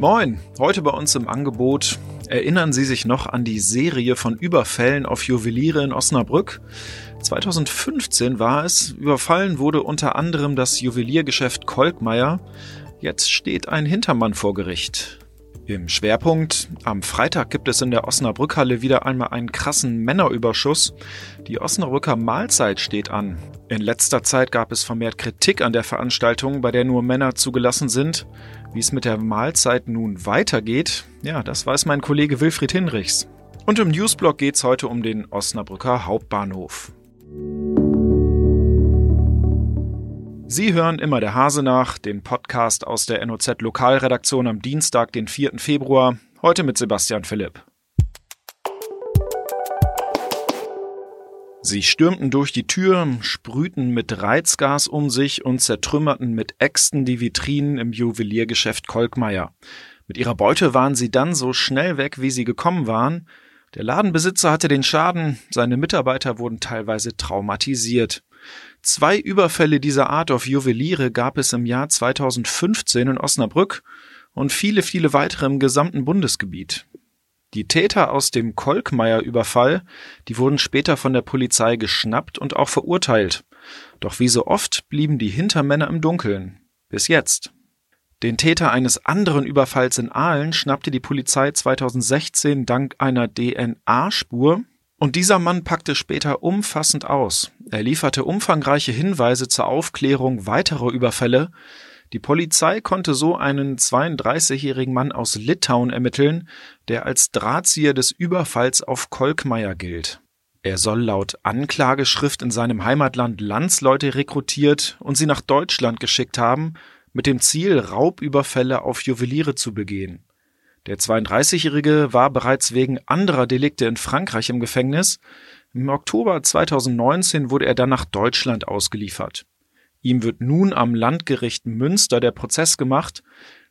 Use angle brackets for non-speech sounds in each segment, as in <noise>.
Moin, heute bei uns im Angebot. Erinnern Sie sich noch an die Serie von Überfällen auf Juweliere in Osnabrück? 2015 war es. Überfallen wurde unter anderem das Juweliergeschäft Kolkmeier. Jetzt steht ein Hintermann vor Gericht. Im Schwerpunkt, am Freitag gibt es in der Osnabrückhalle wieder einmal einen krassen Männerüberschuss. Die Osnabrücker Mahlzeit steht an. In letzter Zeit gab es vermehrt Kritik an der Veranstaltung, bei der nur Männer zugelassen sind. Wie es mit der Mahlzeit nun weitergeht, ja, das weiß mein Kollege Wilfried Hinrichs. Und im Newsblog geht es heute um den Osnabrücker Hauptbahnhof. Sie hören immer der Hase nach, den Podcast aus der NOZ Lokalredaktion am Dienstag, den 4. Februar, heute mit Sebastian Philipp. Sie stürmten durch die Tür, sprühten mit Reizgas um sich und zertrümmerten mit Äxten die Vitrinen im Juweliergeschäft Kolkmeier. Mit ihrer Beute waren sie dann so schnell weg, wie sie gekommen waren. Der Ladenbesitzer hatte den Schaden, seine Mitarbeiter wurden teilweise traumatisiert. Zwei Überfälle dieser Art auf Juweliere gab es im Jahr 2015 in Osnabrück und viele, viele weitere im gesamten Bundesgebiet. Die Täter aus dem Kolkmeier-Überfall, die wurden später von der Polizei geschnappt und auch verurteilt. Doch wie so oft blieben die Hintermänner im Dunkeln. Bis jetzt. Den Täter eines anderen Überfalls in Aalen schnappte die Polizei 2016 dank einer DNA-Spur und dieser Mann packte später umfassend aus. Er lieferte umfangreiche Hinweise zur Aufklärung weiterer Überfälle. Die Polizei konnte so einen 32-jährigen Mann aus Litauen ermitteln, der als Drahtzieher des Überfalls auf Kolkmeier gilt. Er soll laut Anklageschrift in seinem Heimatland Landsleute rekrutiert und sie nach Deutschland geschickt haben, mit dem Ziel, Raubüberfälle auf Juweliere zu begehen. Der 32-Jährige war bereits wegen anderer Delikte in Frankreich im Gefängnis. Im Oktober 2019 wurde er dann nach Deutschland ausgeliefert. Ihm wird nun am Landgericht Münster der Prozess gemacht.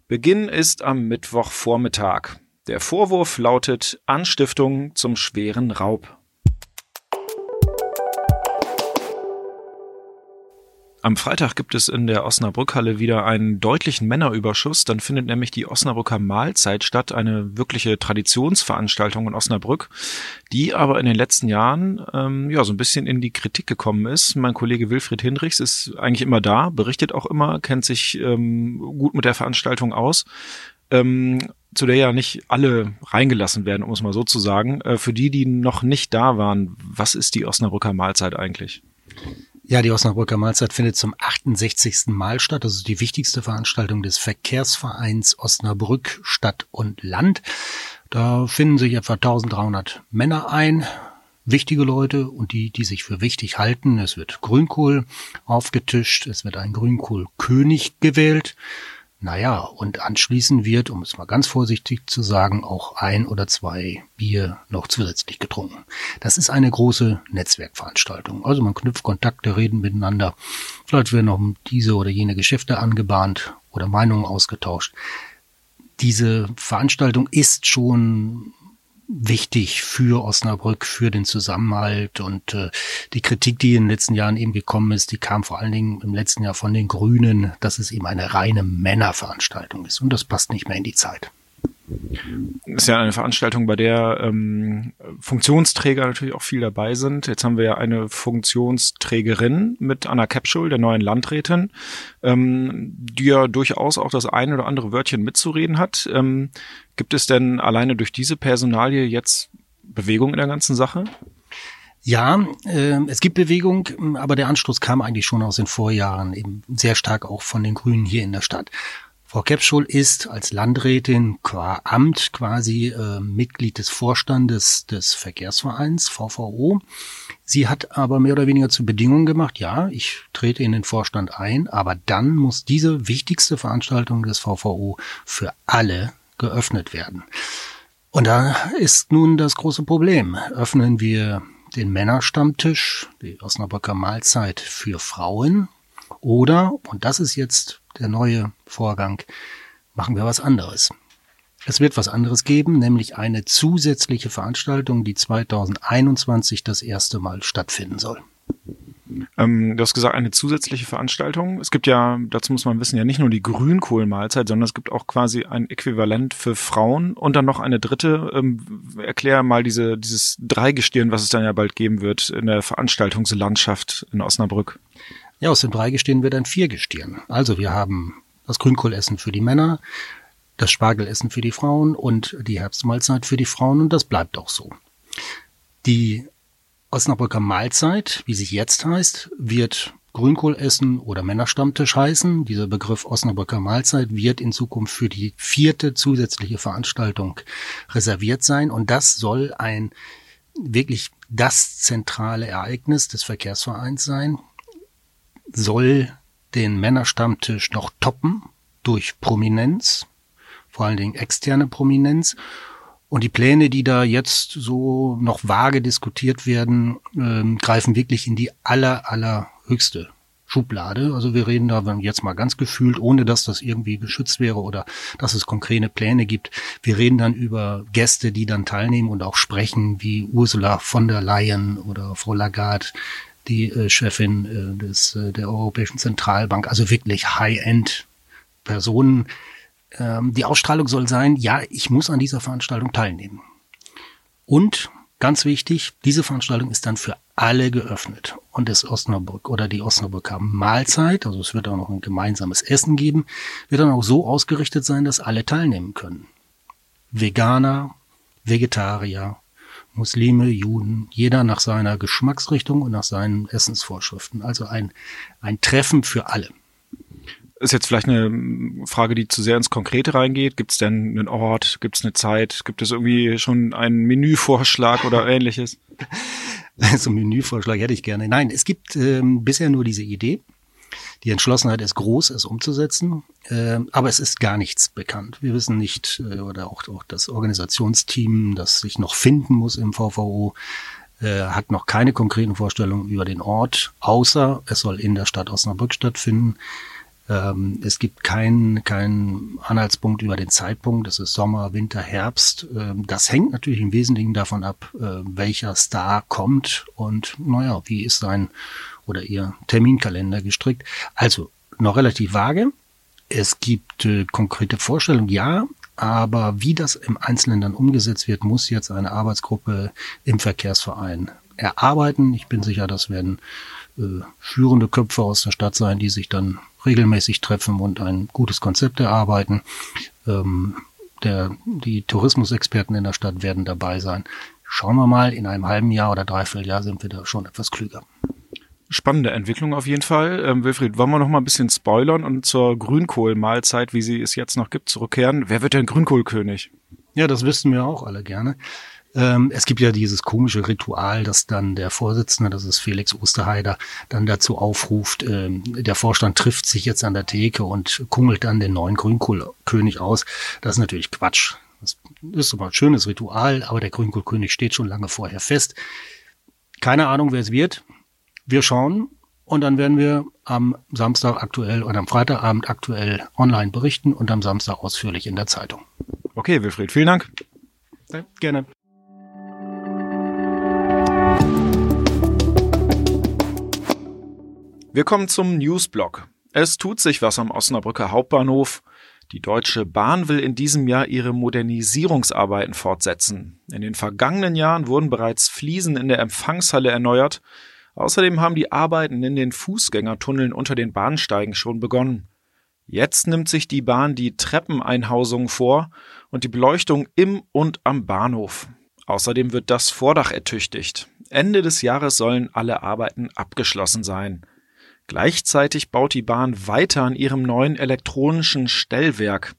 Beginn ist am Mittwochvormittag. Der Vorwurf lautet Anstiftung zum schweren Raub. Am Freitag gibt es in der Osnabrückhalle wieder einen deutlichen Männerüberschuss. Dann findet nämlich die Osnabrücker Mahlzeit statt, eine wirkliche Traditionsveranstaltung in Osnabrück, die aber in den letzten Jahren ähm, ja so ein bisschen in die Kritik gekommen ist. Mein Kollege Wilfried Hinrichs ist eigentlich immer da, berichtet auch immer, kennt sich ähm, gut mit der Veranstaltung aus. Ähm, zu der ja nicht alle reingelassen werden, um es mal so zu sagen. Äh, für die, die noch nicht da waren, was ist die Osnabrücker Mahlzeit eigentlich? Ja, die Osnabrücker Mahlzeit findet zum 68. Mal statt. Das ist die wichtigste Veranstaltung des Verkehrsvereins Osnabrück Stadt und Land. Da finden sich etwa 1300 Männer ein, wichtige Leute und die, die sich für wichtig halten. Es wird Grünkohl aufgetischt, es wird ein Grünkohlkönig gewählt. Naja, und anschließend wird, um es mal ganz vorsichtig zu sagen, auch ein oder zwei Bier noch zusätzlich getrunken. Das ist eine große Netzwerkveranstaltung. Also man knüpft Kontakte, reden miteinander. Vielleicht werden noch diese oder jene Geschäfte angebahnt oder Meinungen ausgetauscht. Diese Veranstaltung ist schon wichtig für Osnabrück, für den Zusammenhalt und äh, die Kritik, die in den letzten Jahren eben gekommen ist, die kam vor allen Dingen im letzten Jahr von den Grünen, dass es eben eine reine Männerveranstaltung ist und das passt nicht mehr in die Zeit. Ist ja eine Veranstaltung, bei der ähm, Funktionsträger natürlich auch viel dabei sind. Jetzt haben wir ja eine Funktionsträgerin mit Anna Capschul, der neuen Landrätin, ähm, die ja durchaus auch das eine oder andere Wörtchen mitzureden hat. Ähm, gibt es denn alleine durch diese Personalie jetzt Bewegung in der ganzen Sache? Ja, äh, es gibt Bewegung, aber der Anstoß kam eigentlich schon aus den Vorjahren, eben sehr stark auch von den Grünen hier in der Stadt. Frau Kepschul ist als Landrätin qua Amt quasi äh, Mitglied des Vorstandes des Verkehrsvereins VVO. Sie hat aber mehr oder weniger zu Bedingungen gemacht, ja, ich trete in den Vorstand ein, aber dann muss diese wichtigste Veranstaltung des VVO für alle geöffnet werden. Und da ist nun das große Problem. Öffnen wir den Männerstammtisch, die Osnabrücker Mahlzeit für Frauen, oder, und das ist jetzt der neue Vorgang, machen wir was anderes. Es wird was anderes geben, nämlich eine zusätzliche Veranstaltung, die 2021 das erste Mal stattfinden soll. Ähm, du hast gesagt, eine zusätzliche Veranstaltung. Es gibt ja, dazu muss man wissen, ja nicht nur die Grünkohlmahlzeit, sondern es gibt auch quasi ein Äquivalent für Frauen und dann noch eine dritte. Ähm, erklär mal diese, dieses Dreigestirn, was es dann ja bald geben wird in der Veranstaltungslandschaft in Osnabrück. Ja, aus dem Dreigestirn wird ein Viergestirn. Also wir haben das Grünkohlessen für die Männer, das Spargelessen für die Frauen und die Herbstmahlzeit für die Frauen und das bleibt auch so. Die Osnabrücker Mahlzeit, wie sie jetzt heißt, wird Grünkohlessen oder Männerstammtisch heißen. Dieser Begriff Osnabrücker Mahlzeit wird in Zukunft für die vierte zusätzliche Veranstaltung reserviert sein und das soll ein wirklich das zentrale Ereignis des Verkehrsvereins sein, soll den Männerstammtisch noch toppen durch Prominenz, vor allen Dingen externe Prominenz. Und die Pläne, die da jetzt so noch vage diskutiert werden, äh, greifen wirklich in die aller, allerhöchste Schublade. Also wir reden da jetzt mal ganz gefühlt, ohne dass das irgendwie geschützt wäre oder dass es konkrete Pläne gibt. Wir reden dann über Gäste, die dann teilnehmen und auch sprechen, wie Ursula von der Leyen oder Frau Lagarde, die äh, Chefin äh, des, äh, der Europäischen Zentralbank. Also wirklich High-End Personen, ähm, die Ausstrahlung soll sein, ja, ich muss an dieser Veranstaltung teilnehmen. Und ganz wichtig, diese Veranstaltung ist dann für alle geöffnet. Und das Osnabrück oder die Osnabrücker Mahlzeit, also es wird auch noch ein gemeinsames Essen geben, wird dann auch so ausgerichtet sein, dass alle teilnehmen können. Veganer, Vegetarier, Muslime, Juden, jeder nach seiner Geschmacksrichtung und nach seinen Essensvorschriften. Also ein, ein Treffen für alle ist jetzt vielleicht eine Frage, die zu sehr ins Konkrete reingeht. Gibt es denn einen Ort? Gibt es eine Zeit? Gibt es irgendwie schon einen Menüvorschlag oder ähnliches? <laughs> Also Menüvorschlag hätte ich gerne. Nein, es gibt ähm, bisher nur diese Idee. Die Entschlossenheit ist groß, es umzusetzen, äh, aber es ist gar nichts bekannt. Wir wissen nicht, äh, oder auch, auch das Organisationsteam, das sich noch finden muss im VVO, äh, hat noch keine konkreten Vorstellungen über den Ort, außer es soll in der Stadt Osnabrück stattfinden. Ähm, es gibt keinen keinen Anhaltspunkt über den Zeitpunkt. Es ist Sommer, Winter, Herbst. Ähm, das hängt natürlich im Wesentlichen davon ab, äh, welcher Star kommt und naja, wie ist sein oder ihr Terminkalender gestrickt. Also noch relativ vage. Es gibt äh, konkrete Vorstellungen, ja, aber wie das im Einzelnen dann umgesetzt wird, muss jetzt eine Arbeitsgruppe im Verkehrsverein erarbeiten. Ich bin sicher, das werden äh, führende Köpfe aus der Stadt sein, die sich dann regelmäßig treffen und ein gutes Konzept erarbeiten. Ähm, der, die Tourismusexperten in der Stadt werden dabei sein. Schauen wir mal, in einem halben Jahr oder dreiviertel Jahr sind wir da schon etwas klüger. Spannende Entwicklung auf jeden Fall. Ähm, Wilfried, wollen wir noch mal ein bisschen spoilern und zur Grünkohlmahlzeit, wie sie es jetzt noch gibt, zurückkehren? Wer wird denn Grünkohlkönig? Ja, das wüssten wir auch alle gerne. Ähm, es gibt ja dieses komische Ritual, dass dann der Vorsitzende, das ist Felix Osterheider, dann dazu aufruft, ähm, der Vorstand trifft sich jetzt an der Theke und kungelt dann den neuen Grünkohlkönig aus. Das ist natürlich Quatsch. Das ist aber ein schönes Ritual, aber der Grünkohlkönig steht schon lange vorher fest. Keine Ahnung, wer es wird. Wir schauen und dann werden wir am Samstag aktuell oder am Freitagabend aktuell online berichten und am Samstag ausführlich in der Zeitung. Okay, Wilfried, vielen Dank. Ja, gerne. Wir kommen zum Newsblock. Es tut sich was am Osnabrücker Hauptbahnhof. Die Deutsche Bahn will in diesem Jahr ihre Modernisierungsarbeiten fortsetzen. In den vergangenen Jahren wurden bereits Fliesen in der Empfangshalle erneuert. Außerdem haben die Arbeiten in den Fußgängertunneln unter den Bahnsteigen schon begonnen. Jetzt nimmt sich die Bahn die Treppeneinhausung vor und die Beleuchtung im und am Bahnhof. Außerdem wird das Vordach ertüchtigt. Ende des Jahres sollen alle Arbeiten abgeschlossen sein. Gleichzeitig baut die Bahn weiter an ihrem neuen elektronischen Stellwerk.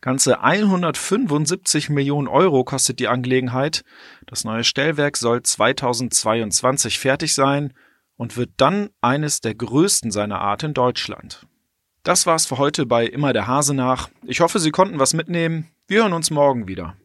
Ganze 175 Millionen Euro kostet die Angelegenheit. Das neue Stellwerk soll 2022 fertig sein und wird dann eines der größten seiner Art in Deutschland. Das war's für heute bei Immer der Hase nach. Ich hoffe, Sie konnten was mitnehmen. Wir hören uns morgen wieder.